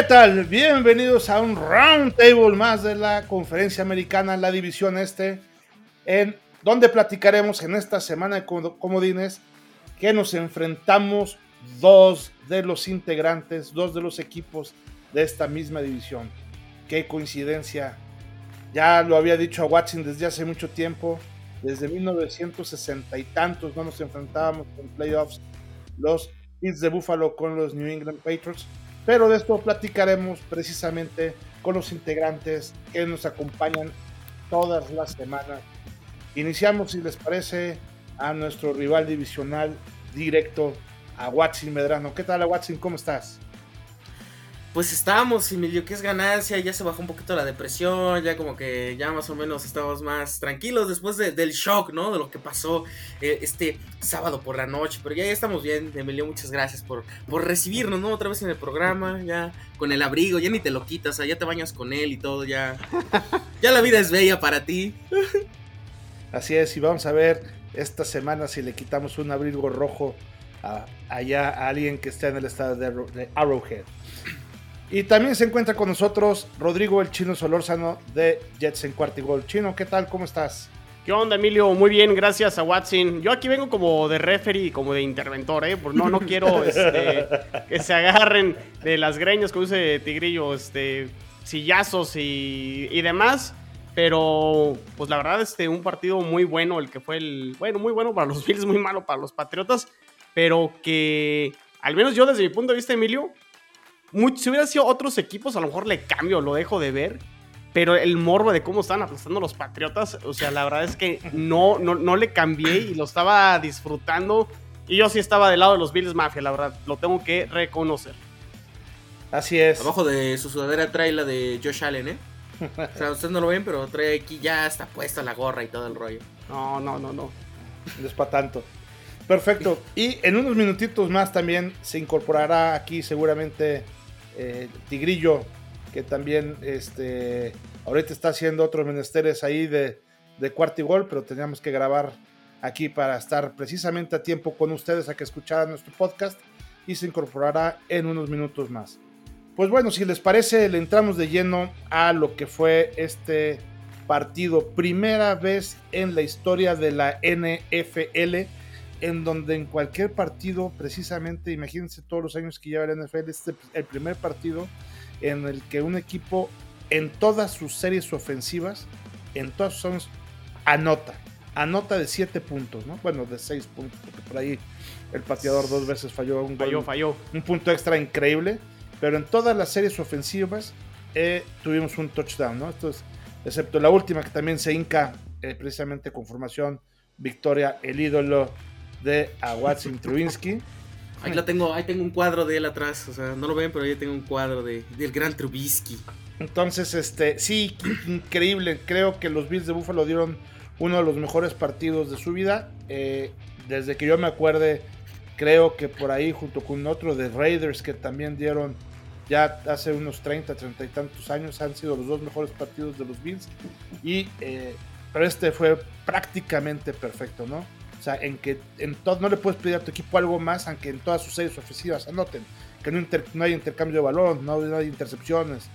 ¿Qué tal? Bienvenidos a un round table más de la conferencia americana, la división este, en donde platicaremos en esta semana de comodines que nos enfrentamos dos de los integrantes, dos de los equipos de esta misma división. Qué coincidencia. Ya lo había dicho a Watson desde hace mucho tiempo. Desde 1960 y tantos no nos enfrentábamos en playoffs los Bills de Buffalo con los New England Patriots. Pero de esto platicaremos precisamente con los integrantes que nos acompañan todas las semanas. Iniciamos, si les parece, a nuestro rival divisional directo, a Watson Medrano. ¿Qué tal, Watson? ¿Cómo estás? Pues estábamos, Emilio, que es ganancia, ya se bajó un poquito la depresión, ya como que ya más o menos estamos más tranquilos después del shock, ¿no? De lo que pasó eh, este sábado por la noche, pero ya, ya estamos bien, Emilio, muchas gracias por, por recibirnos, ¿no? Otra vez en el programa, ya con el abrigo, ya ni te lo quitas, o sea, ya te bañas con él y todo, ya, ya la vida es bella para ti. Así es, y vamos a ver esta semana si le quitamos un abrigo rojo a, allá a alguien que esté en el estado de Arrowhead. Y también se encuentra con nosotros Rodrigo el Chino Solórzano de Jets en Cuartigol. Chino, ¿qué tal? ¿Cómo estás? ¿Qué onda, Emilio? Muy bien, gracias a Watson. Yo aquí vengo como de referee como de interventor, ¿eh? Porque no, no quiero este, que se agarren de las greñas, como dice Tigrillo, este, sillazos y, y, demás. Pero, pues la verdad, este, un partido muy bueno, el que fue el. Bueno, muy bueno para los Bills, muy malo para los Patriotas. Pero que, al menos yo desde mi punto de vista, Emilio, si hubiera sido otros equipos, a lo mejor le cambio, lo dejo de ver. Pero el morbo de cómo están aplastando los Patriotas, o sea, la verdad es que no, no, no le cambié y lo estaba disfrutando. Y yo sí estaba del lado de los Bills Mafia, la verdad, lo tengo que reconocer. Así es. Abajo de su sudadera trae la de Josh Allen, ¿eh? O sea, ustedes no lo ven, pero trae aquí ya está puesta la gorra y todo el rollo. No, no, no, no. No es para tanto. Perfecto. Y en unos minutitos más también se incorporará aquí seguramente eh, Tigrillo, que también este, ahorita está haciendo otros menesteres ahí de, de cuarto pero teníamos que grabar aquí para estar precisamente a tiempo con ustedes a que escucharan nuestro podcast y se incorporará en unos minutos más. Pues bueno, si les parece, le entramos de lleno a lo que fue este partido. Primera vez en la historia de la NFL en donde en cualquier partido, precisamente, imagínense todos los años que lleva el NFL, este el primer partido en el que un equipo en todas sus series ofensivas, en todas sus anota, anota de 7 puntos, ¿no? Bueno, de 6 puntos, porque por ahí el pateador dos veces falló un falló, falló. un punto extra increíble, pero en todas las series ofensivas eh, tuvimos un touchdown, ¿no? Esto es, excepto la última que también se hinca eh, precisamente con formación victoria, el ídolo de a Watson Trubinsky. Ahí lo tengo, ahí tengo un cuadro de él atrás, o sea, no lo ven, pero ahí tengo un cuadro de, del gran Trubisky. Entonces, este, sí, increíble. Creo que los Bills de Buffalo dieron uno de los mejores partidos de su vida. Eh, desde que yo me acuerde, creo que por ahí, junto con otro de Raiders que también dieron ya hace unos 30, 30 y tantos años, han sido los dos mejores partidos de los Bills. Y, eh, pero este fue prácticamente perfecto, ¿no? O sea, en que en no le puedes pedir a tu equipo algo más, aunque en todas sus series ofensivas anoten. Que no, hay intercambio de balón, no, hay intercepciones.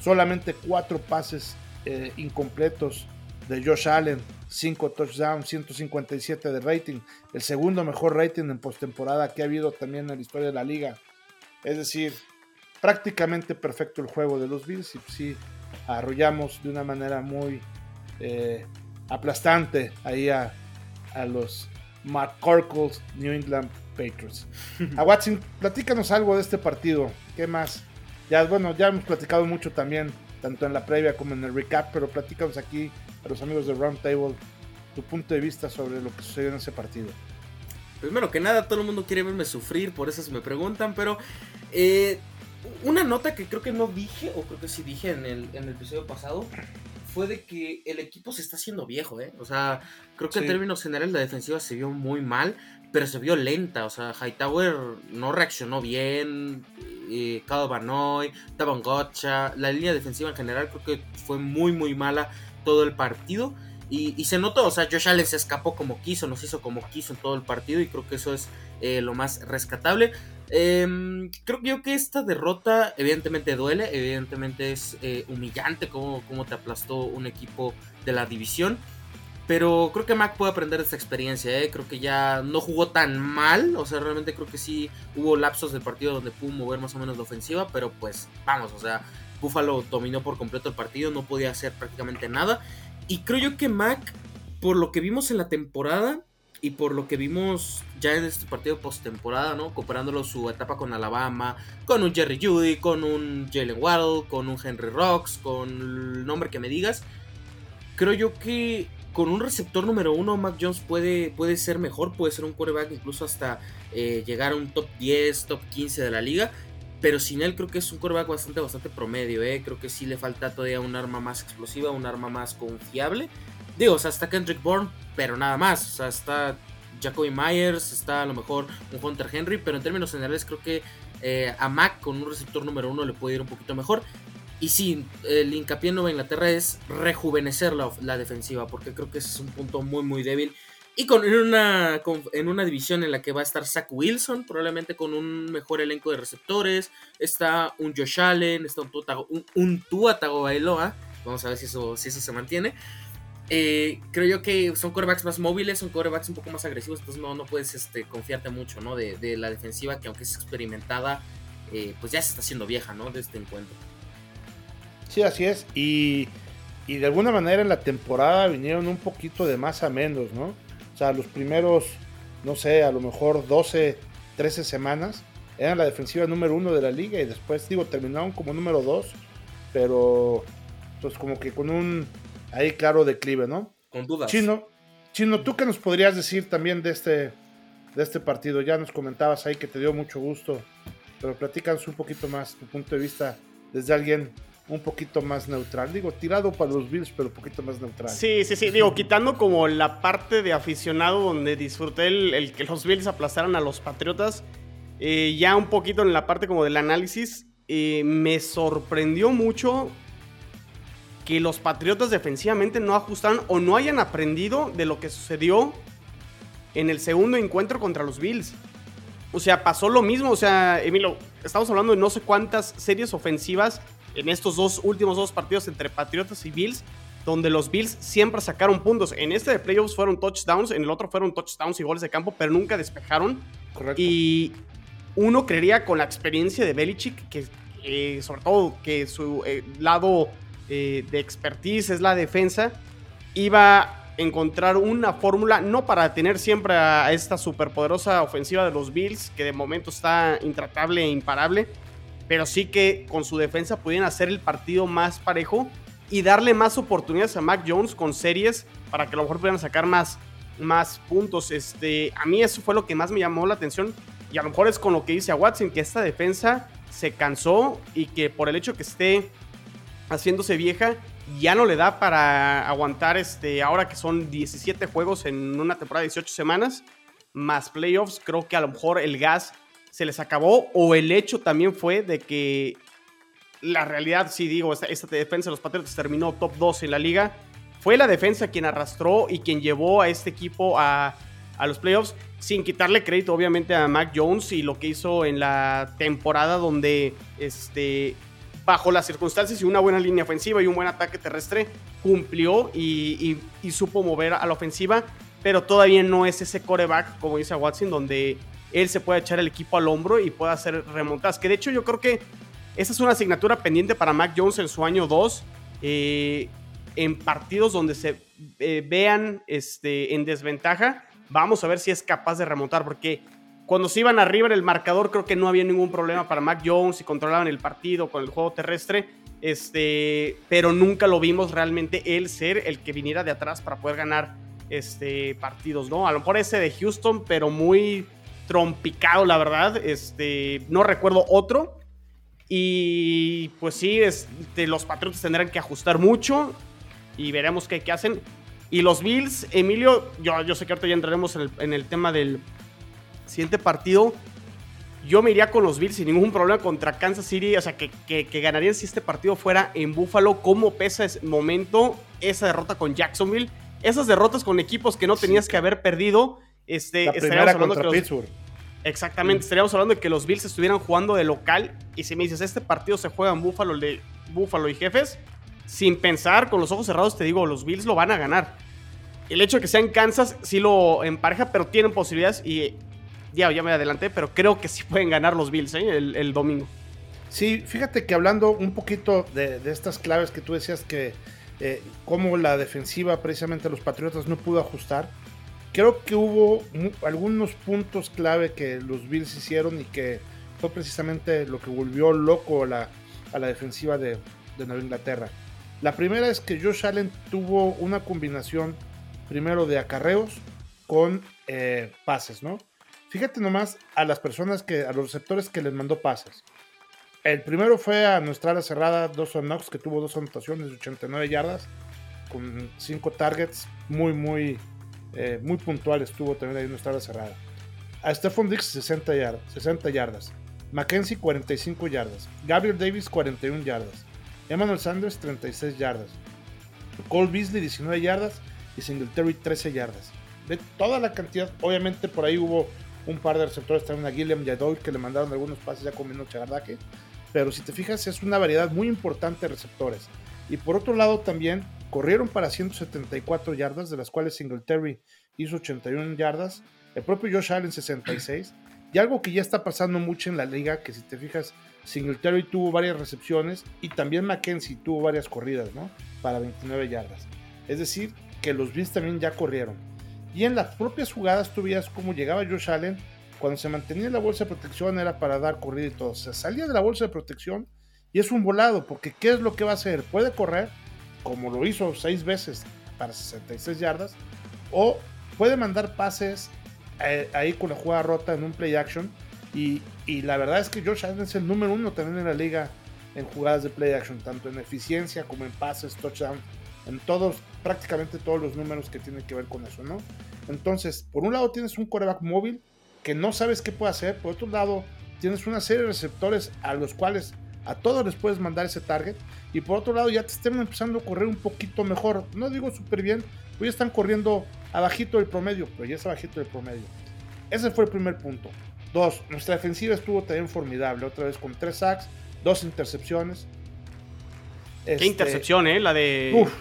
Solamente cuatro pases eh, incompletos de Josh Allen, cinco touchdowns, 157 de rating. El segundo mejor rating en postemporada que ha habido también en la historia de la liga. Es decir, prácticamente perfecto el juego de los Bills y sí arrollamos de una manera muy eh, aplastante ahí a, a los McCorkle's New England Patriots. A Watson, platícanos algo de este partido. ¿Qué más? Ya, bueno, ya hemos platicado mucho también, tanto en la previa como en el recap, pero platícanos aquí a los amigos de Roundtable tu punto de vista sobre lo que sucedió en ese partido. Primero que nada, todo el mundo quiere verme sufrir, por eso se me preguntan, pero eh, una nota que creo que no dije, o creo que sí dije en el, en el episodio pasado, fue de que el equipo se está haciendo viejo, ¿eh? O sea, creo que en términos generales la defensiva se vio muy mal, pero se vio lenta. O sea, Hightower no reaccionó bien. Eh, Banoy, Taban Gotcha, la línea defensiva en general creo que fue muy, muy mala todo el partido. Y, se notó, o sea, Josh Allen se escapó como quiso, nos hizo como quiso en todo el partido y creo que eso es eh, lo más rescatable. Em, creo yo que esta derrota evidentemente duele, evidentemente es eh, humillante como, como te aplastó un equipo de la división. Pero creo que Mac puede aprender de esta experiencia, ¿eh? creo que ya no jugó tan mal, o sea, realmente creo que sí hubo lapsos del partido donde pudo mover más o menos la ofensiva, pero pues vamos, o sea, Buffalo dominó por completo el partido, no podía hacer prácticamente nada. Y creo yo que Mac, por lo que vimos en la temporada y por lo que vimos ya en este partido postemporada, ¿no? Comparándolo su etapa con Alabama, con un Jerry Judy, con un Jalen Waddle, con un Henry Rocks, con el nombre que me digas. Creo yo que con un receptor número uno, Mac Jones puede, puede ser mejor, puede ser un quarterback incluso hasta eh, llegar a un top 10, top 15 de la liga. Pero sin él creo que es un quarterback bastante, bastante promedio, ¿eh? Creo que sí le falta todavía un arma más explosiva, un arma más confiable. Digo, o sea, está Kendrick Bourne, pero nada más. O sea, está Jacoby Myers, está a lo mejor un Hunter Henry, pero en términos generales creo que eh, a Mac con un receptor número uno le puede ir un poquito mejor. Y sí, el hincapié en Nueva Inglaterra es rejuvenecer la, la, defensiva, porque creo que ese es un punto muy, muy débil. Y con, en, una, en una división en la que va a estar Zach Wilson, probablemente con un mejor elenco de receptores. Está un Josh Allen, está un, un, un Tua Tagovailoa. Vamos a ver si eso, si eso se mantiene. Eh, creo yo que son corebacks más móviles, son corebacks un poco más agresivos, entonces no, no puedes este, confiarte mucho ¿no? de, la defensiva, que aunque es experimentada, eh, pues ya se está haciendo vieja ¿no? de este encuentro. Sí, así es. Y, y, de alguna manera en la temporada vinieron un poquito de más a menos, ¿no? O sea, los primeros, no sé, a lo mejor 12, 13 semanas eran la defensiva número uno de la liga y después, digo, terminaron como número dos, pero pues como que con un ahí claro declive, ¿no? Con dudas. Chino, Chino, ¿tú qué nos podrías decir también de este, de este partido? Ya nos comentabas ahí que te dio mucho gusto, pero platícanos un poquito más tu punto de vista desde alguien un poquito más neutral. Digo, tirado para los Bills, pero un poquito más neutral. Sí, sí, sí. Digo, quitando como la parte de aficionado donde disfruté el, el que los Bills aplastaran a los Patriotas, eh, ya un poquito en la parte como del análisis, eh, me sorprendió mucho que los Patriotas defensivamente no ajustaron o no hayan aprendido de lo que sucedió en el segundo encuentro contra los Bills. O sea, pasó lo mismo. O sea, Emilio, estamos hablando de no sé cuántas series ofensivas en estos dos últimos dos partidos entre Patriotas y Bills, donde los Bills siempre sacaron puntos. En este de playoffs fueron touchdowns, en el otro fueron touchdowns y goles de campo, pero nunca despejaron. Correcto. Y uno creería con la experiencia de Belichick, que eh, sobre todo que su eh, lado eh, de expertise es la defensa, iba a encontrar una fórmula, no para tener siempre a esta superpoderosa ofensiva de los Bills, que de momento está intratable e imparable, pero sí que con su defensa pudieran hacer el partido más parejo y darle más oportunidades a Mac Jones con series para que a lo mejor pudieran sacar más, más puntos. Este, a mí eso fue lo que más me llamó la atención y a lo mejor es con lo que dice a Watson, que esta defensa se cansó y que por el hecho que esté haciéndose vieja, ya no le da para aguantar este, ahora que son 17 juegos en una temporada de 18 semanas, más playoffs, creo que a lo mejor el gas se les acabó o el hecho también fue de que la realidad, sí digo, esta, defensa de los Patriots terminó top 2 en la liga, fue la defensa quien arrastró y quien llevó a este equipo a, a los playoffs, sin quitarle crédito obviamente a Mac Jones y lo que hizo en la temporada donde este, bajo las circunstancias y una buena línea ofensiva y un buen ataque terrestre, cumplió y, supo mover a la ofensiva, pero todavía no es ese coreback, como dice Watson, donde él se puede echar el equipo al hombro y puede hacer remontadas. Que de hecho yo creo que esa es una asignatura pendiente para Mac Jones en su año 2, eh, en partidos donde se eh, vean este, en desventaja. Vamos a ver si es capaz de remontar, porque cuando se iban arriba en el marcador, creo que no había ningún problema para Mac Jones y controlaban el partido con el juego terrestre. Este, pero nunca lo vimos realmente él ser el que viniera de atrás para poder ganar este, partidos, ¿no? A lo mejor ese de Houston, pero muy trompicado, la verdad. Este, no recuerdo otro. Y pues sí, este, los Patriotas tendrán que ajustar mucho y veremos qué, hacen. Y los Bills, Emilio, yo, yo sé que ahorita ya entraremos en el tema del, siguiente partido, yo me iría con los Bills sin ningún problema contra Kansas City. O sea, que, que, que ganarían si este partido fuera en Buffalo. ¿Cómo pesa ese momento esa derrota con Jacksonville? Esas derrotas con equipos que no tenías sí. que haber perdido. Este, la primera contra los, Pittsburgh. Exactamente, estaríamos hablando de que los Bills estuvieran jugando de local y si me dices, este partido se juega en Buffalo, de Buffalo y jefes, sin pensar, con los ojos cerrados, te digo, los Bills lo van a ganar. El hecho de que sean Kansas sí lo empareja, pero tienen posibilidades y ya, ya me adelanté, pero creo que sí pueden ganar los Bills ¿eh? el, domingo. Sí, fíjate que hablando un poquito de, estas claves que tú decías que eh, como la defensiva precisamente los Patriotas no pudo ajustar, creo que hubo algunos puntos clave que los Bills hicieron y que fue precisamente lo que volvió loco a la, a la defensiva de, de Nueva Inglaterra. La primera es que Josh Allen tuvo una combinación primero de acarreos con eh, pases, ¿no? Fíjate nomás a las personas que, a los receptores que les mandó pases. El primero fue a nuestra ala cerrada, Dawson Knox, que tuvo dos anotaciones de 89 yardas, con cinco targets, muy, muy, eh, muy puntuales tuvo también ahí nuestra ala cerrada. A Stephon Dix, 60 yardas. 60 yardas. Mackenzie, 45 yardas. Gabriel Davis, 41 yardas. Emmanuel Sanders, 36 yardas. Cole Beasley, 19 yardas. Y Singletary, 13 yardas. Ve toda la cantidad. Obviamente por ahí hubo un par de receptores también a Gilliam y a que le mandaron algunos pases ya comiendo chagardaque. Pero si te fijas, es una variedad muy importante de receptores. Y por otro lado también corrieron para 174 yardas, de las cuales Singletary hizo 81 yardas, el propio Josh Allen 66. Y algo que ya está pasando mucho en la liga, que si te fijas, Singletary tuvo varias recepciones y también Mackenzie tuvo varias corridas, ¿no? Para 29 yardas. Es decir, que los Bills también ya corrieron. Y en las propias jugadas tú veías cómo llegaba Josh Allen. Cuando se mantenía en la bolsa de protección era para dar corrida y todo. O sea, salía de la bolsa de protección y es un volado. Porque ¿qué es lo que va a hacer? Puede correr, como lo hizo seis veces para 66 yardas. O puede mandar pases eh, ahí con la jugada rota en un play action. Y, y, la verdad es que Josh Allen es el número uno también en la liga en jugadas de play action. Tanto en eficiencia como en pases, touchdown. En todos, prácticamente todos los números que tienen que ver con eso, ¿no? Entonces, por un lado tienes un coreback móvil que no sabes qué puede hacer, por otro lado tienes una serie de receptores a los cuales a todos les puedes mandar ese target y por otro lado ya te están empezando a correr un poquito mejor, no digo súper bien, pues ya están corriendo abajito del promedio, pero ya es abajito del promedio. Ese fue el primer punto. Dos, nuestra defensiva estuvo también formidable, otra vez con tres sacks, dos intercepciones. Qué este, intercepción, ¿eh? La de... Uf,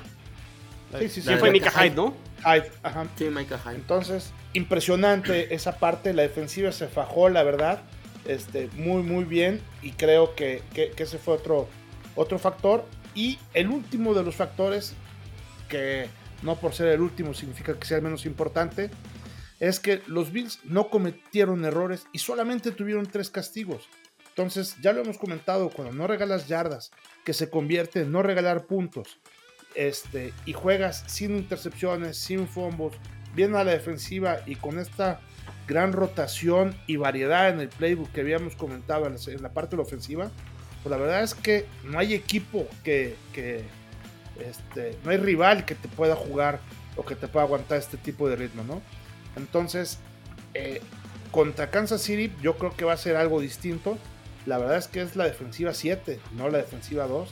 Sí, sí, sí. fue Mika Hyde, ¿no? Hyde, ajá. Sí, Mika Hyde. Entonces, impresionante esa parte. La defensiva se fajó, la verdad. Este, muy, muy bien. Y creo que, ese fue otro, otro factor. Y el último de los factores, que no por ser el último significa que sea el menos importante, es que los Bills no cometieron errores y solamente tuvieron tres castigos. Entonces, ya lo hemos comentado, cuando no regalas yardas, que se convierte en no regalar puntos, este, y juegas sin intercepciones, sin fumbles, bien a la defensiva y con esta gran rotación y variedad en el playbook que habíamos comentado en la, parte de la ofensiva, pues la verdad es que no hay equipo que, este, no hay rival que te pueda jugar o que te pueda aguantar este tipo de ritmo, ¿no? Entonces, eh, contra Kansas City yo creo que va a ser algo distinto. La verdad es que es la defensiva 7, no la defensiva 2.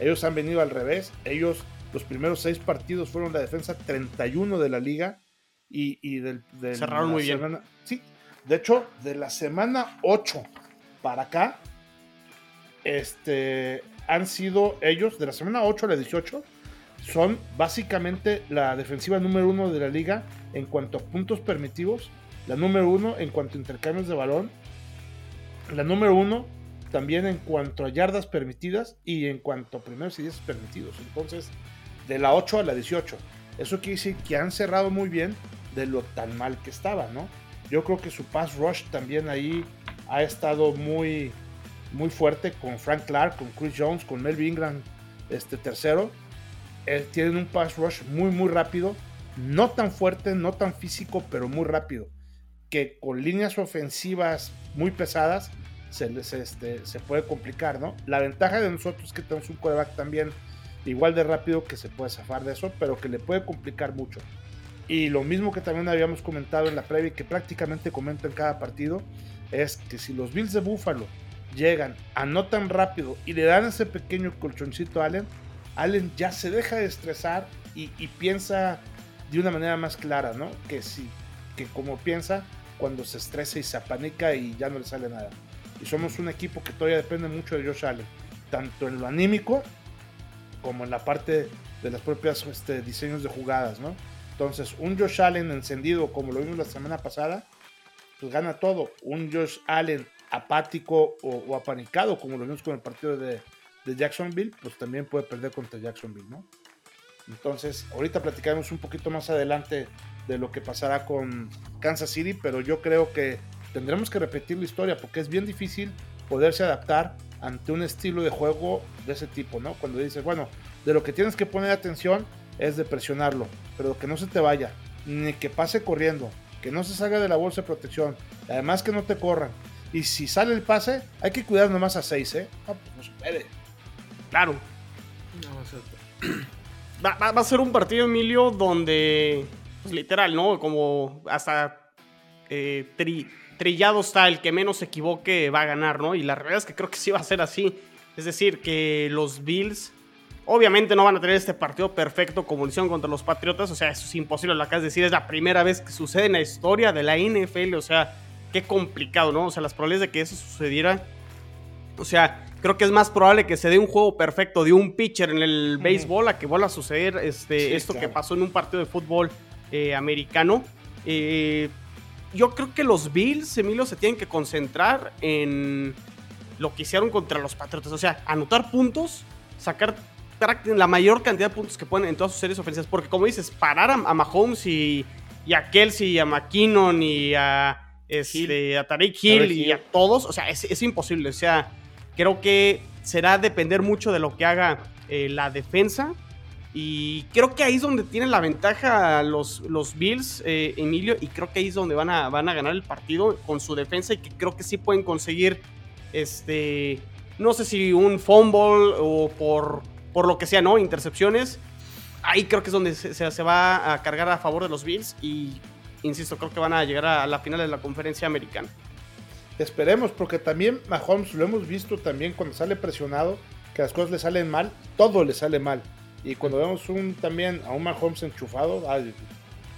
Ellos han venido al revés. Ellos los primeros seis partidos fueron la defensa 31 de la liga y, del, cerraron muy bien. Sí, de hecho, de la semana 8 para acá, este, han sido ellos, de la semana 8 a la 18, son básicamente la defensiva número uno de la liga en cuanto a puntos permitidos, la número uno en cuanto a intercambios de balón, la número uno también en cuanto a yardas permitidas y en cuanto a primeros y diez permitidos. Entonces, de la 8 a la 18. Eso quiere decir que han cerrado muy bien de lo tan mal que estaba, ¿no? Yo creo que su pass rush también ahí ha estado muy, muy fuerte con Frank Clark, con Chris Jones, con Melvin Ingram, este tercero. Eh, tienen un pass rush muy, muy rápido. No tan fuerte, no tan físico, pero muy rápido. Que con líneas ofensivas muy pesadas se, les, este, se puede complicar, ¿no? La ventaja de nosotros es que tenemos un quarterback también igual de rápido que se puede zafar de eso, pero que le puede complicar mucho. Y lo mismo que también habíamos comentado en la previa y que prácticamente comento en cada partido, es que si los Bills de Buffalo llegan a no tan rápido y le dan ese pequeño colchoncito a Allen, Allen ya se deja de estresar y, piensa de una manera más clara, ¿no? Que si, que como piensa cuando se estresa y se apanica y ya no le sale nada. Y somos un equipo que todavía depende mucho de Josh Allen, tanto en lo anímico como en la parte de las propias este, diseños de jugadas, ¿no? Entonces, un Josh Allen encendido, como lo vimos la semana pasada, pues gana todo. Un Josh Allen apático o, apanicado, como lo vimos con el partido de, de, Jacksonville, pues también puede perder contra Jacksonville, ¿no? Entonces, ahorita platicaremos un poquito más adelante de lo que pasará con Kansas City, pero yo creo que tendremos que repetir la historia porque es bien difícil poderse adaptar ante un estilo de juego de ese tipo, ¿no? Cuando dices, bueno, de lo que tienes que poner atención es de presionarlo, pero que no se te vaya, ni que pase corriendo, que no se salga de la bolsa de protección, además que no te corran. Y si sale el pase, hay que cuidar nomás a 6, ¿eh? No, pues no se puede. Claro. va, va, a ser un partido, Emilio, donde, pues, literal, ¿no? Como hasta eh, trillado está el que menos se equivoque va a ganar, ¿no? Y la realidad es que creo que sí va a ser así. Es decir, que los Bills Obviamente no van a tener este partido perfecto como lo hicieron contra los Patriotas, o sea, eso es imposible, lo acabas de decir, es la primera vez que sucede en la historia de la NFL, o sea, qué complicado, ¿no? O sea, las probabilidades de que eso sucediera, o sea, creo que es más probable que se dé un juego perfecto de un pitcher en el béisbol a que vuelva a suceder este, esto que pasó en un partido de fútbol eh, americano. Eh, yo creo que los Bills, Emilio, se tienen que concentrar en lo que hicieron contra los Patriotas, o sea, anotar puntos, sacar la mayor cantidad de puntos que pueden en todas sus series ofensivas. Porque, como dices, parar a, Mahomes y, a Kelsey y a McKinnon y a, este, a Tariq Hill y a todos, o sea, es, imposible. O sea, creo que será depender mucho de lo que haga eh, la defensa. Y creo que ahí es donde tienen la ventaja los, los Bills, eh, Emilio, y creo que ahí es donde van a, van a ganar el partido con su defensa y que creo que sí pueden conseguir, este, no sé si un fumble o por por lo que sea, ¿no? Intercepciones. Ahí creo que es donde se, va a cargar a favor de los Bills y, insisto, creo que van a llegar a la final de la conferencia americana. Esperemos, porque también Mahomes lo hemos visto también cuando sale presionado, que las cosas le salen mal, todo le sale mal. Y cuando vemos un también a un Mahomes enchufado, ay,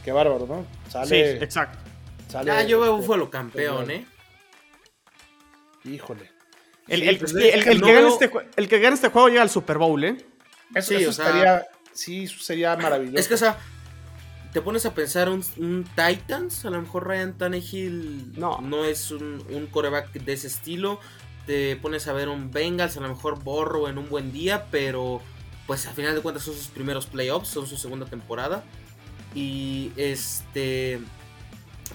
qué bárbaro, ¿no? Sale, sí, exacto. Sale, ah, yo veo Búfalo campeón, ¿eh? Híjole. El, el, pues, que gane este, el, que gane este, juego llega al Super Bowl, ¿eh? Eso, sí, sería, sí, sería maravilloso. Es que, o sea, te pones a pensar un, Titans, a lo mejor Ryan Tannehill no, no es un, un, coreback de ese estilo. Te pones a ver un Bengals, a lo mejor Borro en un buen día, pero pues al final de cuentas son sus primeros playoffs, son su segunda temporada. Y este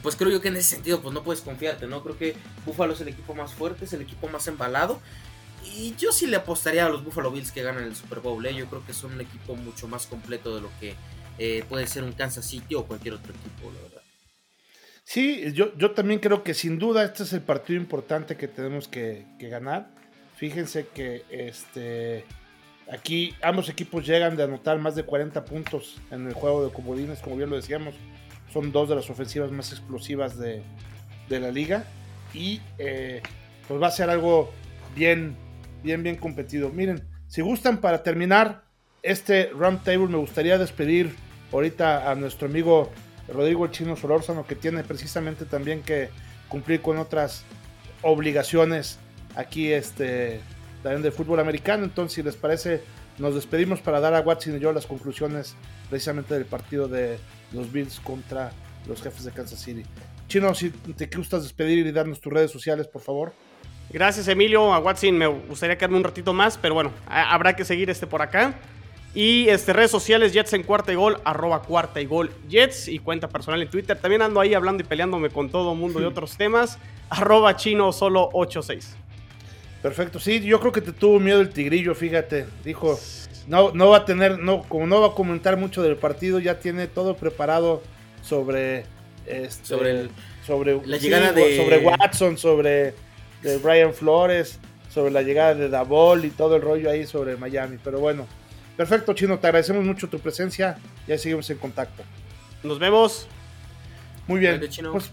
pues creo yo que en ese sentido pues no puedes confiarte, ¿no? Creo que Buffalo es el equipo más fuerte, es el equipo más embalado. Y yo sí le apostaría a los Buffalo Bills que ganan el Super Bowl, ¿eh? Yo creo que son un equipo mucho más completo de lo que eh, puede ser un Kansas City o cualquier otro equipo, la verdad. Sí, yo, yo también creo que sin duda este es el partido importante que tenemos que, que ganar. Fíjense que este aquí ambos equipos llegan de anotar más de 40 puntos en el juego de comodines, como bien lo decíamos son dos de las ofensivas más explosivas de, la liga. Y eh, pues va a ser algo bien, bien, bien competido. Miren, si gustan para terminar este round table, me gustaría despedir ahorita a nuestro amigo Rodrigo el Chino Solórzano, que tiene precisamente también que cumplir con otras obligaciones aquí este, también del fútbol americano. Entonces, si les parece, nos despedimos para dar a Watson y yo las conclusiones precisamente del partido de los Bills contra los jefes de Kansas City. Chino, si te gustas despedir y darnos tus redes sociales, por favor. Gracias, Emilio. A Watson me gustaría quedarme un ratito más, pero bueno, habrá que seguir este por acá. Y este, redes sociales, Jets en cuarta y gol, arroba cuarta y gol Jets y cuenta personal en Twitter. También ando ahí hablando y peleándome con todo mundo de otros temas, arroba chino solo 86. Perfecto, sí, yo creo que te tuvo miedo el tigrillo, fíjate. Dijo, no, no va a tener, no, como no va a comentar mucho del partido, ya tiene todo preparado sobre este, sobre, sobre la llegada de sobre Watson, sobre de Brian Flores, sobre la llegada de Davol y todo el rollo ahí sobre Miami. Pero bueno, perfecto, Chino, te agradecemos mucho tu presencia y ahí seguimos en contacto. Nos vemos. Muy bien. Pues,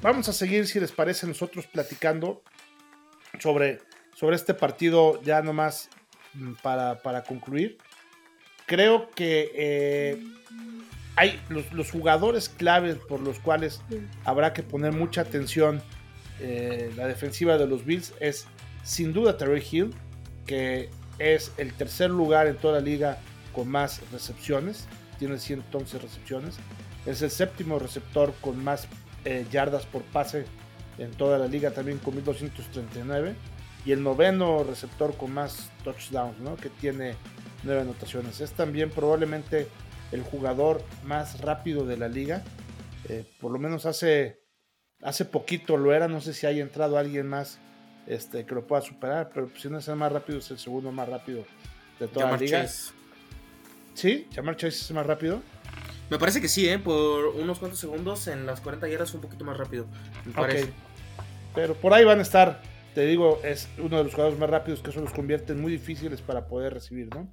vamos a seguir, si les parece, nosotros platicando sobre, sobre este partido ya nomás mm, para, para concluir. Creo que eh, hay los, jugadores claves por los cuales habrá que poner mucha atención eh, la defensiva de los Bills es sin duda Terry Hill, que es el tercer lugar en toda la liga con más recepciones, tiene 111 recepciones, es el séptimo receptor con más eh, yardas por pase en toda la liga también con 1239 y el noveno receptor con más touchdowns, ¿no? que tiene nueve anotaciones. Es también probablemente el jugador más rápido de la liga. Eh, por lo menos hace, hace poquito lo era. No sé si haya entrado alguien más este, que lo pueda superar. Pero si no es el más rápido, es el segundo más rápido de toda la liga. ¿Sí? ¿Jamar Chase es el más rápido? Me parece que sí, ¿eh? Por unos cuantos segundos en las 40 yardas un poquito más rápido. Me parece. Pero por ahí van a estar. Te digo, es uno de los jugadores más rápidos que eso los convierte en muy difíciles para poder recibir, ¿no?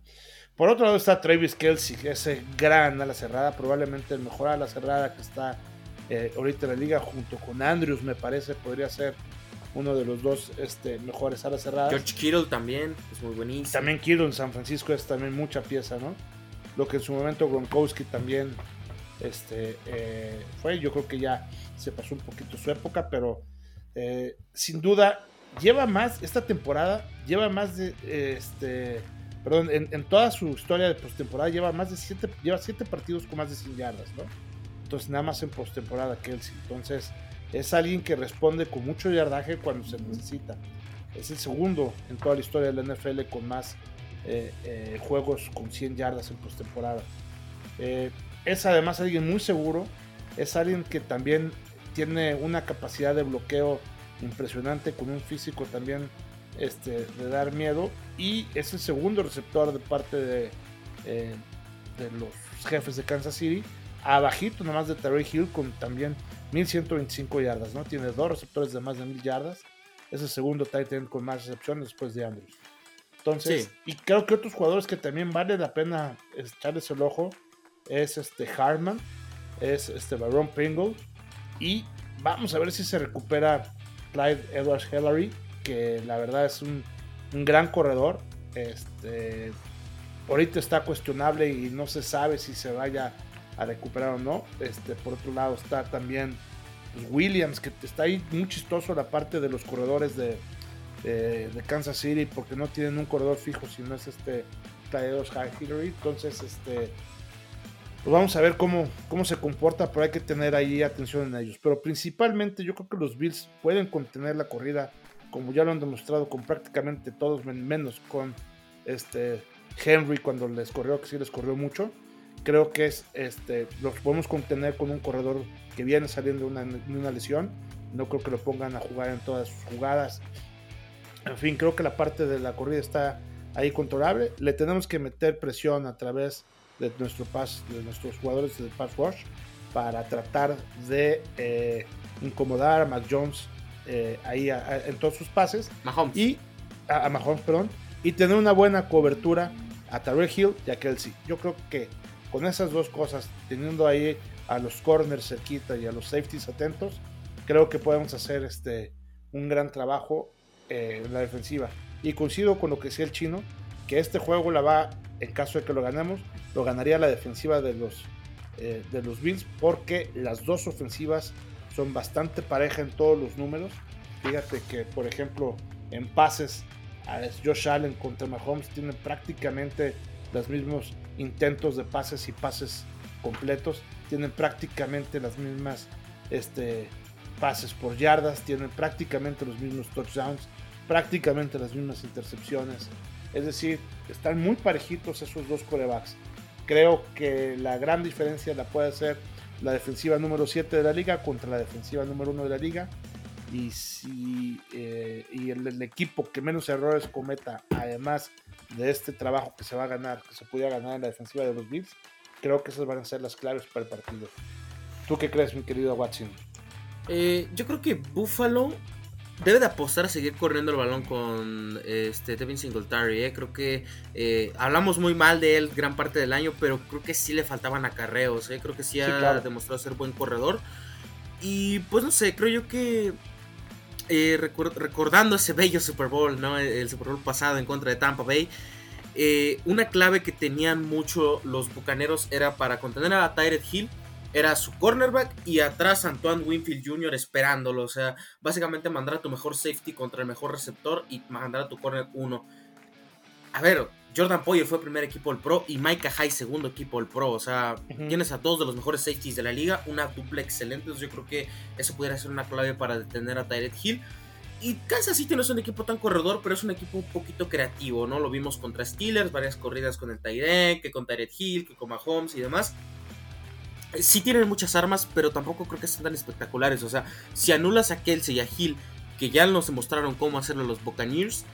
Por otro lado está Travis Kelsey, ese gran ala cerrada, probablemente el mejor ala cerrada que está eh, ahorita en la liga, junto con Andrews, me parece, podría ser uno de los dos este, mejores alas cerradas. George Kittle también, es muy buenísimo. También Kittle en San Francisco es también mucha pieza, ¿no? Lo que en su momento Gronkowski también este, eh, fue, yo creo que ya se pasó un poquito su época, pero eh, sin duda lleva más, esta temporada lleva más de, este perdón, en, toda su historia de postemporada lleva más de siete, lleva siete partidos con más de 100 yardas, ¿no? Entonces nada más en postemporada Kelsey. Entonces es alguien que responde con mucho yardaje cuando se necesita. Es el segundo en toda la historia de la NFL con más eh, eh, juegos con 100 yardas en postemporada. Eh, es además alguien muy seguro. Es alguien que también tiene una capacidad de bloqueo impresionante con un físico también este, de dar miedo. Y es el segundo receptor de parte de, los jefes de Kansas City. Abajito nomás de Terry Hill con también 1125 yardas. ¿no? Tiene dos receptores de más de 1000 yardas. Es el segundo tight end con más recepciones después de Andrews. Entonces, y creo que otros jugadores que también vale la pena echarles el ojo es este Hartman, es este Baron Pringle y vamos a ver si se recupera Clyde Edwards Hillary que la verdad es un, gran corredor. Este, ahorita está cuestionable y no se sabe si se vaya a recuperar o no. Este, por otro lado está también Williams, que está ahí muy chistoso la parte de los corredores de, de, Kansas City, porque no tienen un corredor fijo, si no es este High Hillary. Entonces, este, pues vamos a ver cómo, cómo se comporta, pero hay que tener ahí atención en ellos. Pero principalmente yo creo que los Bills pueden contener la corrida como ya lo han demostrado con prácticamente todos, menos con este Henry cuando les corrió, que sí les corrió mucho. Creo que es, este, los podemos contener con un corredor que viene saliendo de una, lesión. No creo que lo pongan a jugar en todas sus jugadas. En fin, creo que la parte de la corrida está ahí controlable. Le tenemos que meter presión a través de nuestro pass, de nuestros jugadores del pass rush para tratar de eh, incomodar a Mac Jones eh, ahí en todos sus pases. Mahomes. Y a, Mahomes, perdón. Y tener una buena cobertura a Tarek Hill y a Kelsey. Yo creo que con esas dos cosas, teniendo ahí a los corners cerquita y a los safeties atentos, creo que podemos hacer este, un gran trabajo eh, en la defensiva. Y coincido con lo que decía el chino, que este juego la va, en caso de que lo ganemos, lo ganaría la defensiva de los, eh, de los Bills, porque las dos ofensivas son bastante pareja en todos los números. Fíjate que, por ejemplo, en pases, Josh Allen contra Mahomes tienen prácticamente los mismos intentos de pases y pases completos. Tienen prácticamente las mismas este, pases por yardas, tienen prácticamente los mismos touchdowns, prácticamente las mismas intercepciones. Es decir, están muy parejitos esos dos corebacks. Creo que la gran diferencia la puede hacer la defensiva número 7 de la liga contra la defensiva número 1 de la liga. Y, si, eh, y el, equipo que menos errores cometa, además de este trabajo que se va a ganar, que se pudiera ganar en la defensiva de los Bills, creo que esas van a ser las claves para el partido. ¿Tú qué crees, mi querido Watson? Eh, yo creo que Buffalo debe de apostar a seguir corriendo el balón con este Devin Singletary. ¿eh? Creo que eh, hablamos muy mal de él gran parte del año, pero creo que sí le faltaban acarreos. ¿eh? Creo que sí, ha demostrado ser buen corredor. Y pues no sé, creo yo que recordando ese bello Super Bowl, ¿no? el Super Bowl pasado en contra de Tampa Bay. una clave que tenían mucho los bucaneros era para contener a Tyred Hill. Era su cornerback y atrás Antoine Winfield Jr. esperándolo. O sea, básicamente mandar a tu mejor safety contra el mejor receptor y mandar a tu corner 1. A ver, Jordan Poyer fue primer equipo del Pro y Micah High segundo equipo del Pro. O sea, tienes a dos de los mejores safeties de la liga, una dupla excelente. Entonces yo creo que eso pudiera ser una clave para detener a Tyreek Hill. Y Kansas City no es un equipo tan corredor, pero es un equipo un poquito creativo, ¿no? Lo vimos contra Steelers, varias corridas con el Tyreek, que con Tyreek Hill, que con Mahomes y demás. Sí tienen muchas armas, pero tampoco creo que sean tan espectaculares. O sea, si anulas a Kelsey y a Hill, que ya nos demostraron cómo hacerlo los Buccaneers,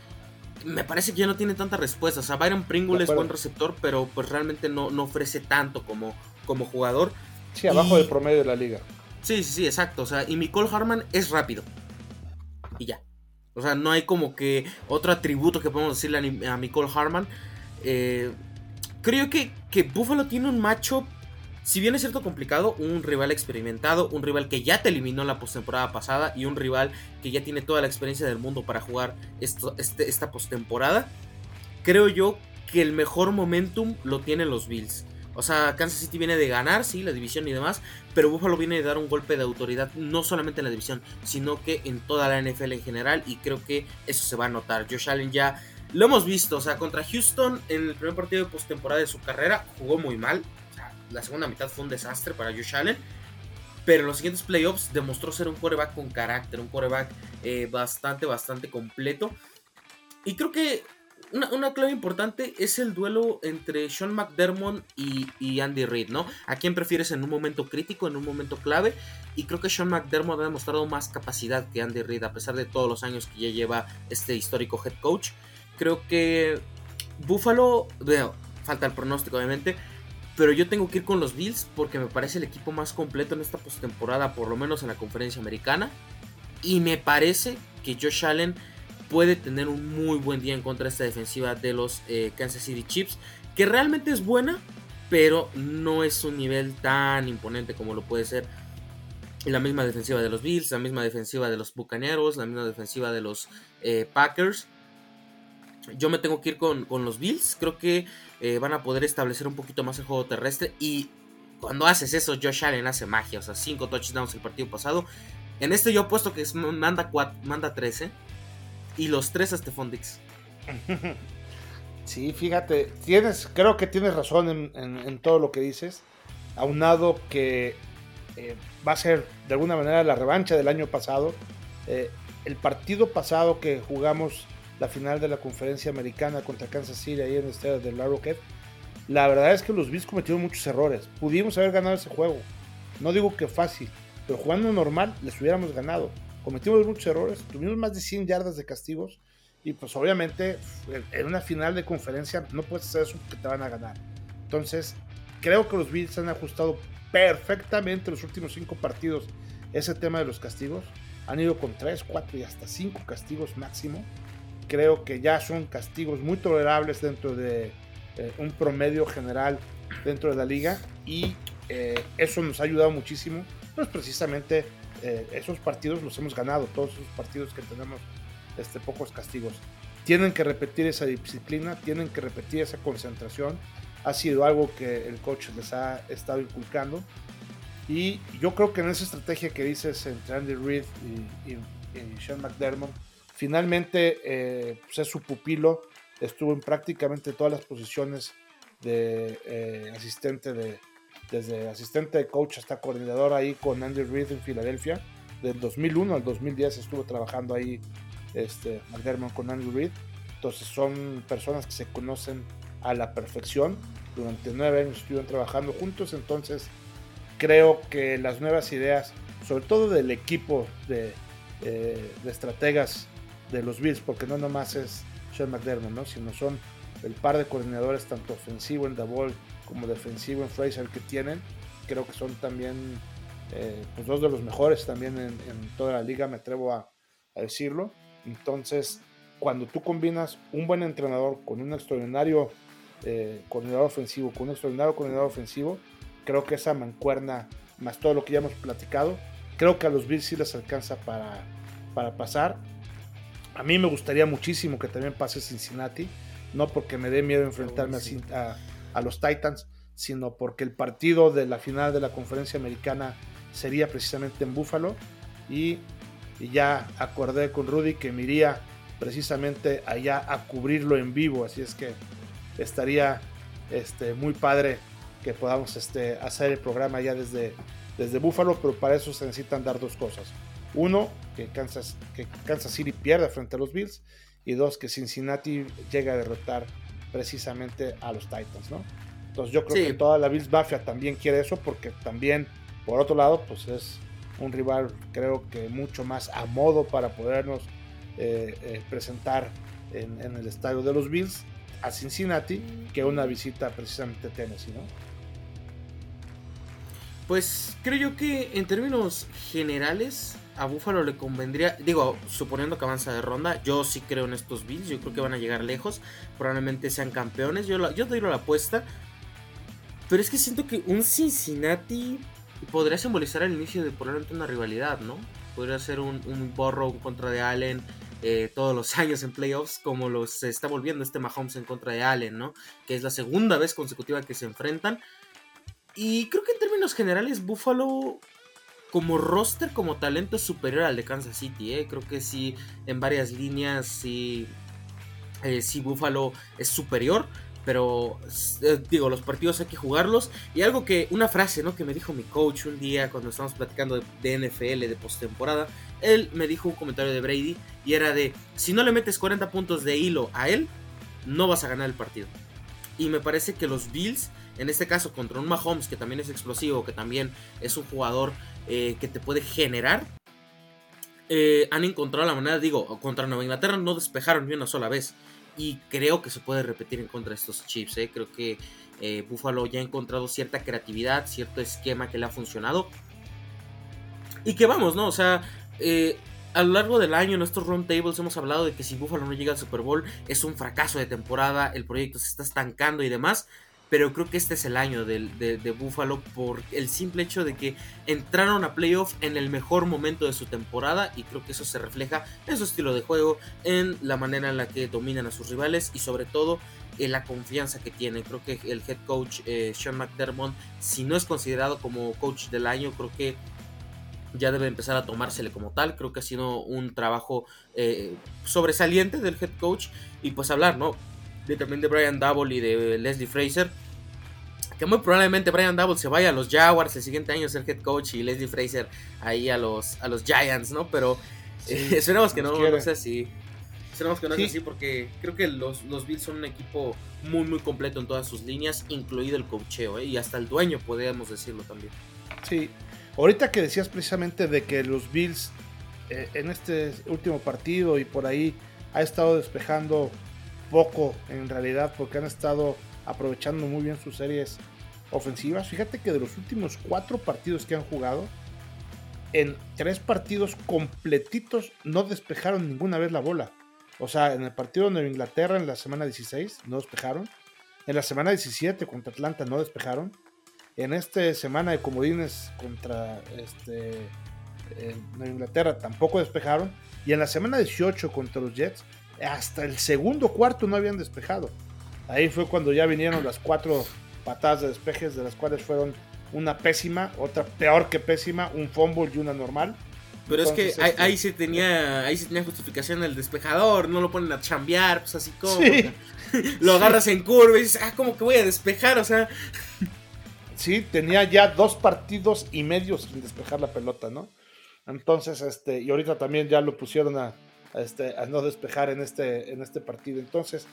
me parece que ya no tiene tanta respuesta. O sea, Byron Pringle es buen receptor, pero pues realmente no, no ofrece tanto como, como jugador. Sí, abajo del promedio de la liga. Sí, sí, sí, exacto. O sea, y Nicole Harman es rápido. Y ya. O sea, no hay como que otro atributo que podemos decirle a, Nicole Harman. Eh, creo que, que Buffalo tiene un macho si bien es cierto complicado, un rival experimentado, un rival que ya te eliminó la postemporada pasada y un rival que ya tiene toda la experiencia del mundo para jugar esto, este, esta postemporada, creo yo que el mejor momentum lo tienen los Bills. O sea, Kansas City viene de ganar, sí, la división y demás, pero Buffalo viene de dar un golpe de autoridad, no solamente en la división, sino que en toda la NFL en general, y creo que eso se va a notar. Josh Allen ya lo hemos visto, o sea, contra Houston en el primer partido de postemporada de su carrera jugó muy mal, la segunda mitad fue un desastre para Josh Allen. Pero los siguientes playoffs demostró ser un quarterback con carácter, un quarterback eh, bastante, bastante completo. Y creo que una, clave importante es el duelo entre Sean McDermott y, Andy Reid, ¿no? ¿A quién prefieres en un momento crítico, en un momento clave? Y creo que Sean McDermott ha demostrado más capacidad que Andy Reid, a pesar de todos los años que ya lleva este histórico head coach. Creo que Buffalo, bueno, falta el pronóstico obviamente, pero yo tengo que ir con los Bills porque me parece el equipo más completo en esta postemporada, por lo menos en la conferencia americana. Y me parece que Josh Allen puede tener un muy buen día en contra de esta defensiva de los eh, Kansas City Chiefs, que realmente es buena, pero no es un nivel tan imponente como lo puede ser la misma defensiva de los Bills, la misma defensiva de los Bucaneros, la misma defensiva de los eh, Packers. Yo me tengo que ir con, con los Bills. Creo que eh, van a poder establecer un poquito más el juego terrestre. Y cuando haces eso, Josh Allen hace magia. O sea, 5 touchdowns el partido pasado. En este yo apuesto que manda, manda 13. Y los 3 a Stephon Dix. Sí, fíjate, tienes, creo que tienes razón en, todo lo que dices. Aunado que eh, va a ser de alguna manera la revancha del año pasado. Eh, el partido pasado que jugamos la final de la conferencia americana contra Kansas City ahí en el estadio de Arrowhead. La verdad es que los Bills cometieron muchos errores. Pudimos haber ganado ese juego. No digo que fácil, pero jugando normal les hubiéramos ganado. Cometimos muchos errores, tuvimos más de 100 yardas de castigos y pues obviamente en una final de conferencia no puedes hacer eso porque te van a ganar. Entonces, creo que los Bills han ajustado perfectamente los últimos 5 partidos ese tema de los castigos. Han ido con 3, 4 y hasta 5 castigos máximo creo que ya son castigos muy tolerables dentro de eh, un promedio general dentro de la liga y eh, eso nos ha ayudado muchísimo. Pues precisamente eh, esos partidos los hemos ganado, todos esos partidos que tenemos este, pocos castigos. Tienen que repetir esa disciplina, tienen que repetir esa concentración. Ha sido algo que el coach les ha estado inculcando. Y yo creo que en esa estrategia que dices entre Andy Reid y, y, y Sean McDermott, Finalmente, eh, pues, es su pupilo, estuvo en prácticamente todas las posiciones de eh, asistente de, desde asistente de coach hasta coordinador ahí con Andy Reid en Filadelfia. Del 2001 al 2010 estuvo trabajando ahí este, McDermott con Andy Reid. Entonces son personas que se conocen a la perfección. Durante nueve años estuvieron trabajando juntos. Entonces creo que las nuevas ideas, sobre todo del equipo de, eh, de estrategas de los Bills, porque no nomás es Sean McDermott, ¿no? sino son el par de coordinadores, tanto ofensivo en Davol como defensivo en Fraser que tienen. Creo que son también eh, pues dos de los mejores también en, toda la liga, me atrevo a, decirlo. Entonces, cuando tú combinas un buen entrenador con un extraordinario eh, coordinador ofensivo, con un extraordinario coordinador ofensivo, creo que esa mancuerna, más todo lo que ya hemos platicado, creo que a los Bills sí les alcanza para, para pasar a mí me gustaría muchísimo que también pase Cincinnati. no porque me dé miedo enfrentarme a, a, los Titans, sino porque el partido de la final de la conferencia americana sería precisamente en Buffalo y, ya acordé con Rudy que me iría precisamente allá a cubrirlo en vivo, así es que estaría este, muy padre que podamos este, hacer el programa ya desde, desde Buffalo, pero para eso se necesitan dar dos cosas. Uno, que Kansas, que Kansas City pierda frente a los Bills y dos, que Cincinnati llegue a derrotar precisamente a los Titans, ¿no? Entonces yo creo que toda la Bills Mafia también quiere eso porque también, por otro lado, pues es un rival creo que mucho más a modo para podernos eh, eh, presentar en, el estadio de los Bills a Cincinnati que una visita precisamente a Tennessee, ¿no? Pues creo yo que en términos generales a Buffalo le convendría, digo, suponiendo que avanza de ronda, yo sí creo en estos Bills, yo creo que van a llegar lejos, probablemente sean campeones, yo, digo la apuesta, pero es que siento que un Cincinnati podría simbolizar el inicio de probablemente una rivalidad, ¿no? Podría ser un, un contra de Allen eh, todos los años en playoffs, como los se está volviendo este Mahomes en contra de Allen, ¿no? Que es la segunda vez consecutiva que se enfrentan. Y creo que en términos generales, Buffalo como roster, como talento es superior al de Kansas City. ¿eh? Creo que sí, en varias líneas, sí, eh, sí Buffalo es superior. Pero eh, digo, los partidos hay que jugarlos. Y algo que, una frase ¿no? que me dijo mi coach un día cuando estábamos platicando de, NFL, de postemporada. Él me dijo un comentario de Brady y era de, si no le metes 40 puntos de hilo a él, no vas a ganar el partido. Y me parece que los Bills, en este caso contra un Mahomes que también es explosivo, que también es un jugador eh, que te puede generar. Eh, han encontrado la manera, digo, contra Nueva Inglaterra no despejaron ni una sola vez. Y creo que se puede repetir en contra de estos Chiefs. Eh. Creo que Buffalo ya ha encontrado cierta creatividad, cierto esquema que le ha funcionado. Y que vamos, ¿no? O sea, a lo largo del año en estos roundtables hemos hablado de que si Buffalo no llega al Super Bowl es un fracaso de temporada, el proyecto se está estancando y demás pero creo que este es el año de, Buffalo por el simple hecho de que entraron a playoff en el mejor momento de su temporada y creo que eso se refleja en su estilo de juego, en la manera en la que dominan a sus rivales y sobre todo en la confianza que tiene. Creo que el head coach eh, Sean McDermott, si no es considerado como coach del año, creo que ya debe empezar a tomársele como tal. Creo que ha sido un trabajo eh, sobresaliente del head coach y pues hablar, ¿no? De, también de Brian Double y de Leslie Fraser. Que muy probablemente Brian Double se vaya a los Jaguars el siguiente año ser head coach y Leslie Fraser ahí a los, a los Giants, ¿no? Pero eh, esperemos que no, no sea así. Esperemos que no sea así porque creo que los, los Bills son un equipo muy, muy completo en todas sus líneas, incluido el coacheo, ¿eh? y hasta el dueño, podríamos decirlo también. Sí, ahorita que decías precisamente de que los Bills eh, en este último partido y por ahí ha estado despejando poco en realidad porque han estado aprovechando muy bien sus series ofensivas. Fíjate que de los últimos cuatro partidos que han jugado, en tres partidos completitos no despejaron ninguna vez la bola. O sea, en el partido de Inglaterra en la semana 16 no despejaron. En la semana 17 contra Atlanta no despejaron. En esta semana de comodines contra este, Nueva Inglaterra tampoco despejaron. Y en la semana 18 contra los Jets hasta el segundo cuarto no habían despejado. Ahí fue cuando ya vinieron las cuatro patadas de despejes, de las cuales fueron una pésima, otra peor que pésima, un fumble y una normal. Pero es que ahí, este, sí tenía ahí sí tenía justificación el despejador, no lo ponen a chambear, pues así como lo agarras en curva y dices, ah, como que voy a despejar, o sea. Sí, tenía ya dos partidos y medio sin despejar la pelota, ¿no? Entonces, este, y ahorita también ya lo pusieron a, este, a no despejar en este, en este partido. Entonces,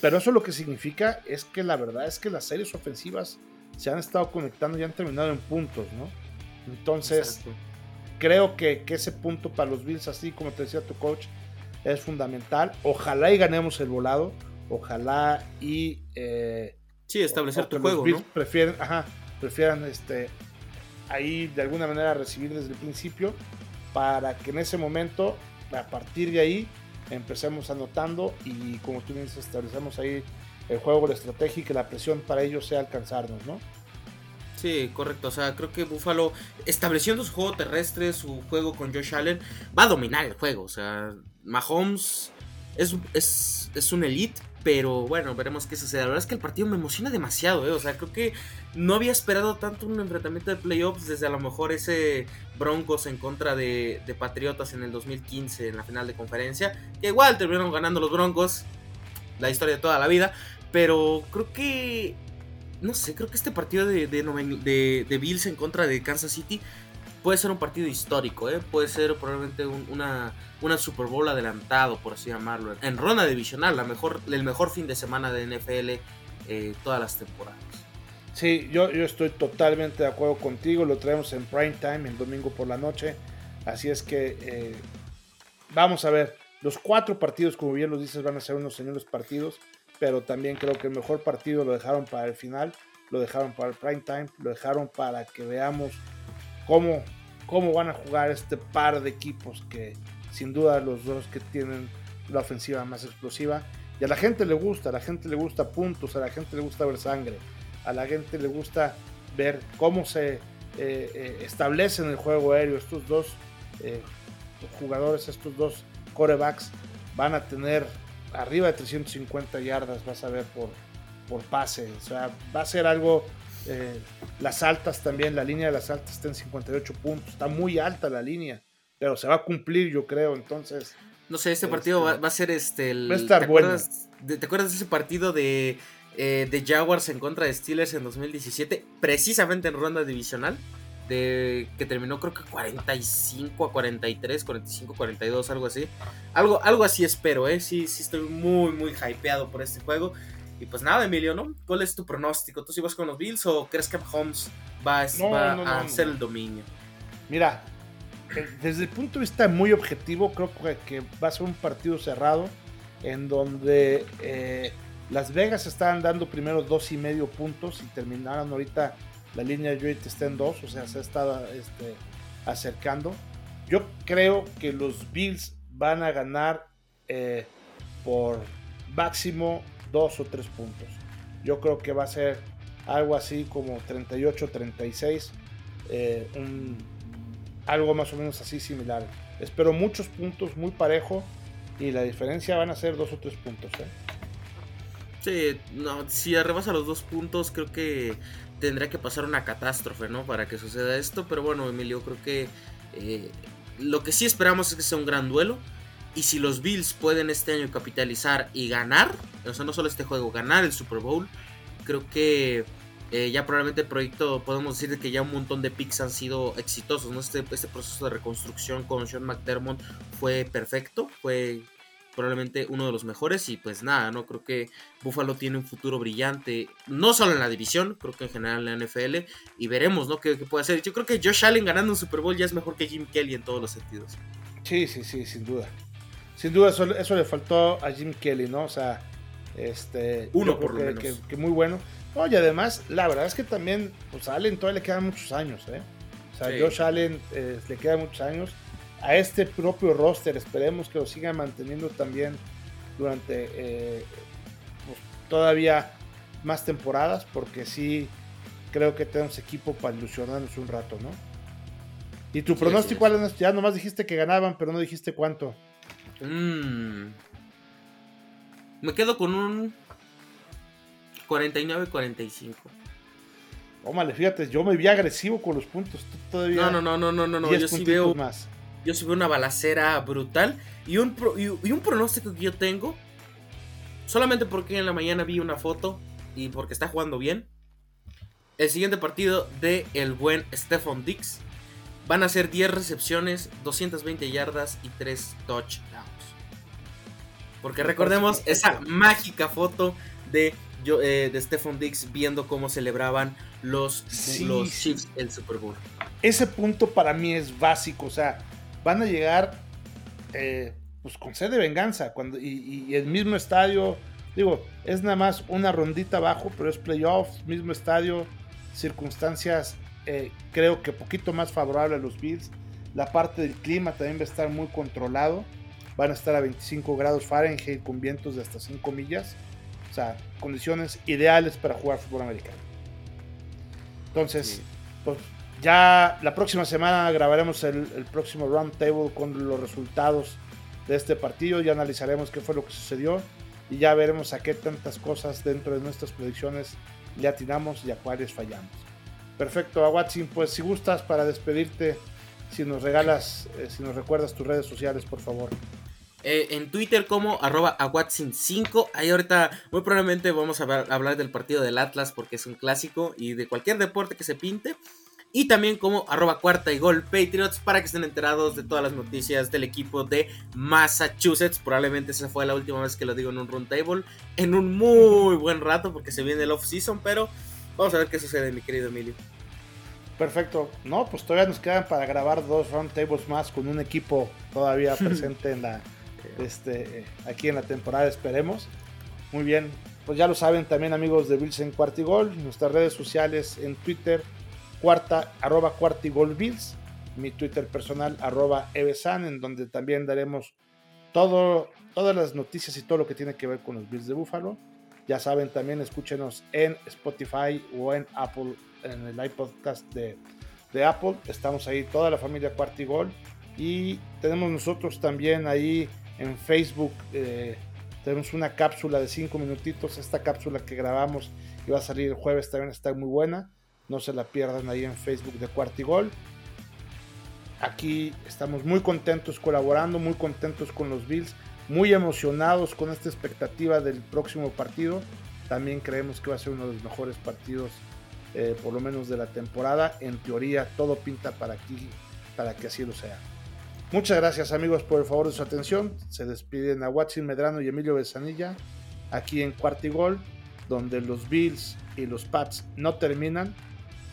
pero eso lo que significa es que la verdad es que las series ofensivas se han estado conectando y han terminado en puntos, ¿no? Entonces, creo que, ese punto para los Bills, así como te decía tu coach, es fundamental. Ojalá y ganemos el volado. Ojalá y. Eh, sí, establecer tu juego. Bills prefieren, ajá, prefieran este, ahí de alguna manera recibir desde el principio para que en ese momento a partir de ahí empecemos anotando y como tú dices, establecemos ahí el juego, la estrategia y que la presión para ellos sea alcanzarnos, ¿no? Sí, correcto. O sea, creo que Buffalo, estableciendo su juego terrestre, su juego con Josh Allen, va a dominar el juego. O sea, Mahomes es, es, es un elite, pero bueno, veremos qué sucede. La verdad es que el partido me emociona demasiado, ¿eh? O sea, creo que no había esperado tanto un enfrentamiento de playoffs desde a lo mejor ese Broncos en contra de, de Patriotas en el 2015 en la final de conferencia. Que igual terminaron ganando los Broncos, la historia de toda la vida. Pero creo que. No sé, creo que este partido de, de, de Bills en contra de Kansas City puede ser un partido histórico, ¿eh? puede ser probablemente una, una Super Bowl adelantado, por así llamarlo, en ronda divisional, la mejor, el mejor fin de semana de NFL eh, todas las temporadas. Sí, yo, yo estoy totalmente de acuerdo contigo, lo traemos en prime time, el domingo por la noche, así es que eh, vamos a ver, los cuatro partidos, como bien lo dices, van a ser unos señores partidos, pero también creo que el mejor partido lo dejaron para el final, lo dejaron para el prime time, lo dejaron para que veamos cómo, cómo van a jugar este par de equipos que sin duda los dos que tienen la ofensiva más explosiva. Y a la gente le gusta, a la gente le gusta puntos, a la gente le gusta ver sangre, a la gente le gusta ver cómo se eh, eh, establecen el juego aéreo. Estos dos eh, jugadores, estos dos corebacks van a tener arriba de 350 yardas, vas a ver por, por pase. O sea, va a ser algo eh, las altas también, la línea de las altas está en 58 puntos. Está muy alta la línea, pero se va a cumplir, yo creo. Entonces. No sé, este partido va, a ser este. va a estar ¿te bueno. Acuerdas, de, ¿Te acuerdas de ese partido de, eh, de Jaguars en contra de Steelers en 2017? Precisamente en ronda divisional. De, que terminó creo que 45 a 43, 45 a 42, algo así. Algo, algo así espero, ¿eh? Sí, sí estoy muy, muy hypeado por este juego. Y pues nada, Emilio, ¿no? ¿Cuál es tu pronóstico? ¿Tú sí vas con los Bills o crees que Holmes va, a, hacer el dominio? Mira, eh, desde el punto de vista muy objetivo, creo que va a ser un partido cerrado en donde eh, Las Vegas estaban dando primero dos y medio puntos y terminaron ahorita la línea de Joy está en dos, o sea, se ha estado este, acercando. Yo creo que los Bills van a ganar eh, por máximo dos o tres puntos. Yo creo que va a ser algo así como 38-36, eh, algo más o menos así similar. Espero muchos puntos, muy parejo, y la diferencia van a ser dos o tres puntos. ¿eh? Sí, no, si arrebasa los dos puntos, creo que tendría que pasar una catástrofe, ¿no? Para que suceda esto, pero bueno, Emilio, creo que eh, lo que sí esperamos es que sea un gran duelo. Y si los Bills pueden este año capitalizar y ganar, o sea, no solo este juego, ganar el Super Bowl, creo que eh, ya probablemente el proyecto, podemos decir que ya un montón de picks han sido exitosos, ¿no? Este, este proceso de reconstrucción con Sean McDermott fue perfecto, fue probablemente uno de los mejores y pues nada, ¿no? Creo que Buffalo tiene un futuro brillante, no solo en la división, creo que en general en la NFL y veremos, ¿no? ¿Qué, qué puede hacer? Yo creo que Josh Allen ganando un Super Bowl ya es mejor que Jim Kelly en todos los sentidos. Sí, sí, sí, sin duda sin duda eso, le faltó a Jim Kelly, ¿no? O sea, este. Uno por lo que, Que, muy bueno. No, y además, la verdad es que también, pues a Allen todavía le quedan muchos años, ¿eh? O sea, Josh Allen eh, le quedan muchos años. A este propio roster, esperemos que lo siga manteniendo también durante eh, pues, todavía más temporadas, porque sí creo que tenemos equipo para ilusionarnos un rato, ¿no? ¿Y tu pronóstico, cuál Ya nomás dijiste que ganaban, pero no dijiste cuánto. Mmm. Me quedo con un 49-45. Ómale, fíjate, yo me vi agresivo con los puntos. todavía no, no, no, no, no, no. Yo sí veo. Más. Yo sí veo una balacera brutal. Y un, y, un pronóstico que yo tengo. Solamente porque en la mañana vi una foto. Y porque está jugando bien. El siguiente partido de el buen Stephon Dix. Van a ser 10 recepciones, 220 yardas y 3 touchdowns. Porque recordemos esa mágica foto de, eh, de Stephon Dix viendo cómo celebraban los, los Chiefs el Super Bowl. Ese punto para mí es básico. O sea, van a llegar eh, pues con sed de venganza. Cuando, y, el mismo estadio, digo, es nada más una rondita abajo, pero es playoffs, mismo estadio, circunstancias eh, creo que poquito más favorable a los Bills. La parte del clima también va a estar muy controlado van a estar a 25 grados Fahrenheit con vientos de hasta 5 millas. O sea, condiciones ideales para jugar fútbol americano. Entonces, pues ya la próxima semana grabaremos el, próximo round table con los resultados de este partido, ya analizaremos qué fue lo que sucedió y ya veremos a qué tantas cosas dentro de nuestras predicciones le atinamos y a cuáles fallamos. Perfecto, Watson, pues si gustas para despedirte, si nos regalas, eh, si nos recuerdas tus redes sociales, por favor. Eh, en Twitter como arroba 5 Ahí ahorita muy probablemente vamos a hablar del partido del Atlas porque es un clásico y de cualquier deporte que se pinte. Y también como arroba cuarta y gol Patriots para que estén enterados de todas las noticias del equipo de Massachusetts. Probablemente esa fue la última vez que lo digo en un roundtable. En un muy buen rato porque se viene el off-season. Pero vamos a ver qué sucede mi querido Emilio. Perfecto. No, pues todavía nos quedan para grabar dos roundtables más con un equipo todavía presente en la, este, aquí en la temporada, esperemos. Muy bien. Pues ya lo saben también amigos de Bills en Cuartigol. Nuestras redes sociales en Twitter cuarta, arroba cuartigolbills, mi Twitter personal, arroba evesan, en donde también daremos todo, todas las noticias y todo lo que tiene que ver con los Bills de Buffalo. Ya saben, también escúchenos en Spotify o en Apple, en el iPodcast de, de Apple. Estamos ahí, toda la familia Cuartigol. Y tenemos nosotros también ahí en Facebook. Eh, tenemos una cápsula de 5 minutitos. Esta cápsula que grabamos y va a salir el jueves también está muy buena. No se la pierdan ahí en Facebook de Cuartigol. Aquí estamos muy contentos colaborando, muy contentos con los Bills, muy emocionados con esta expectativa del próximo partido. También creemos que va a ser uno de los mejores partidos, eh, por lo menos de la temporada. En teoría, todo pinta para, aquí, para que así lo sea. Muchas gracias amigos por el favor de su atención. Se despiden a Watson Medrano y Emilio Besanilla aquí en Cuartigol, donde los Bills y los Pats no terminan,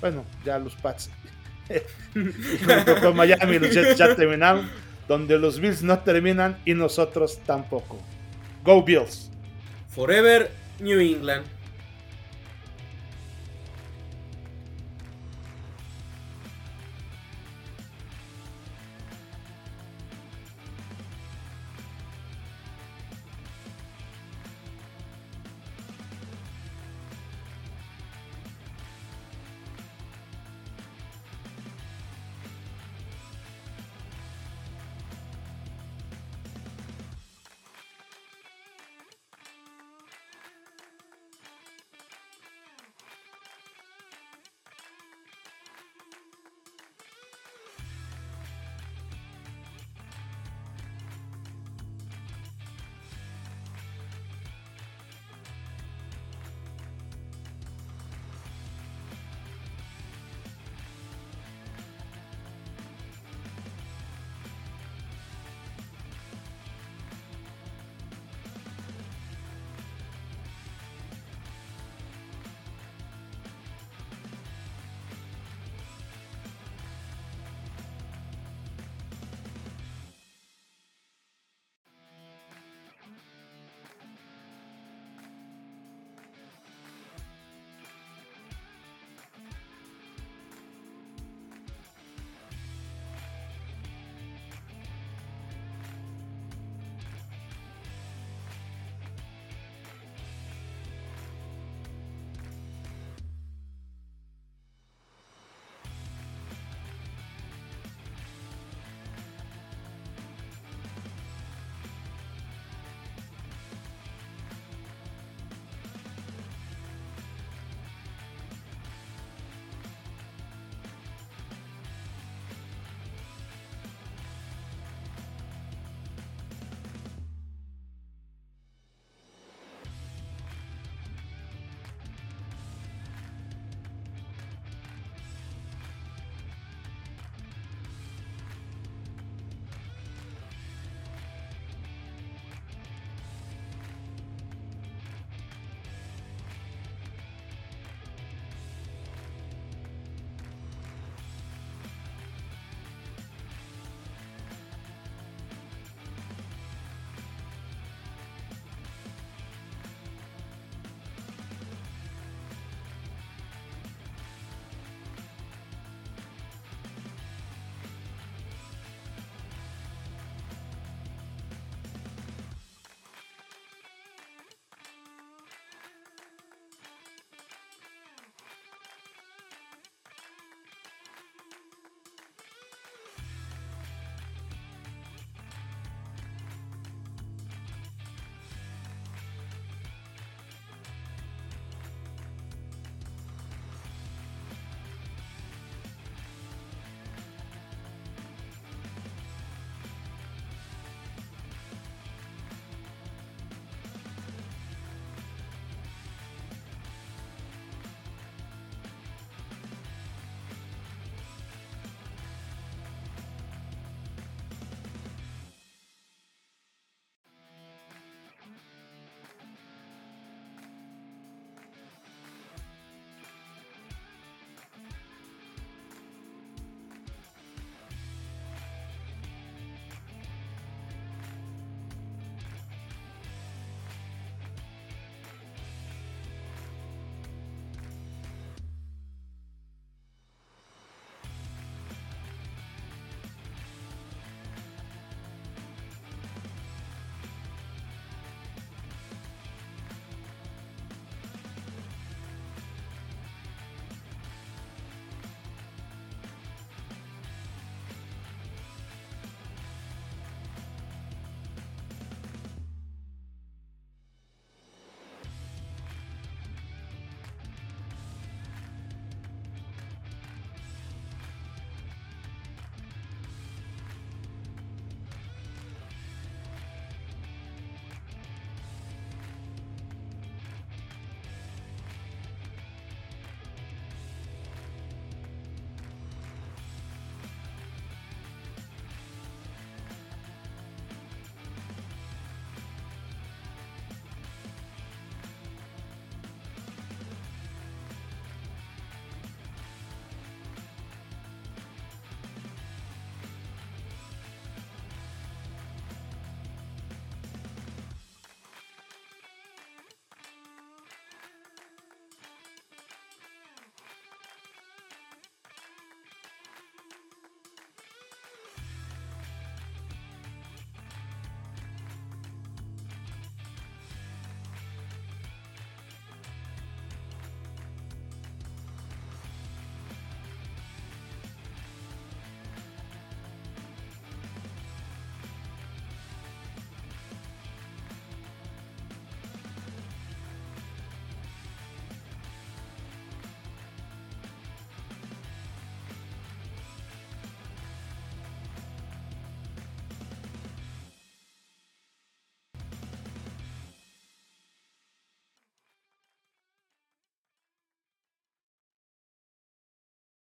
bueno, ya los Pats con Miami los ya terminaron, donde los Bills no terminan y nosotros tampoco. Go Bills. Forever New England.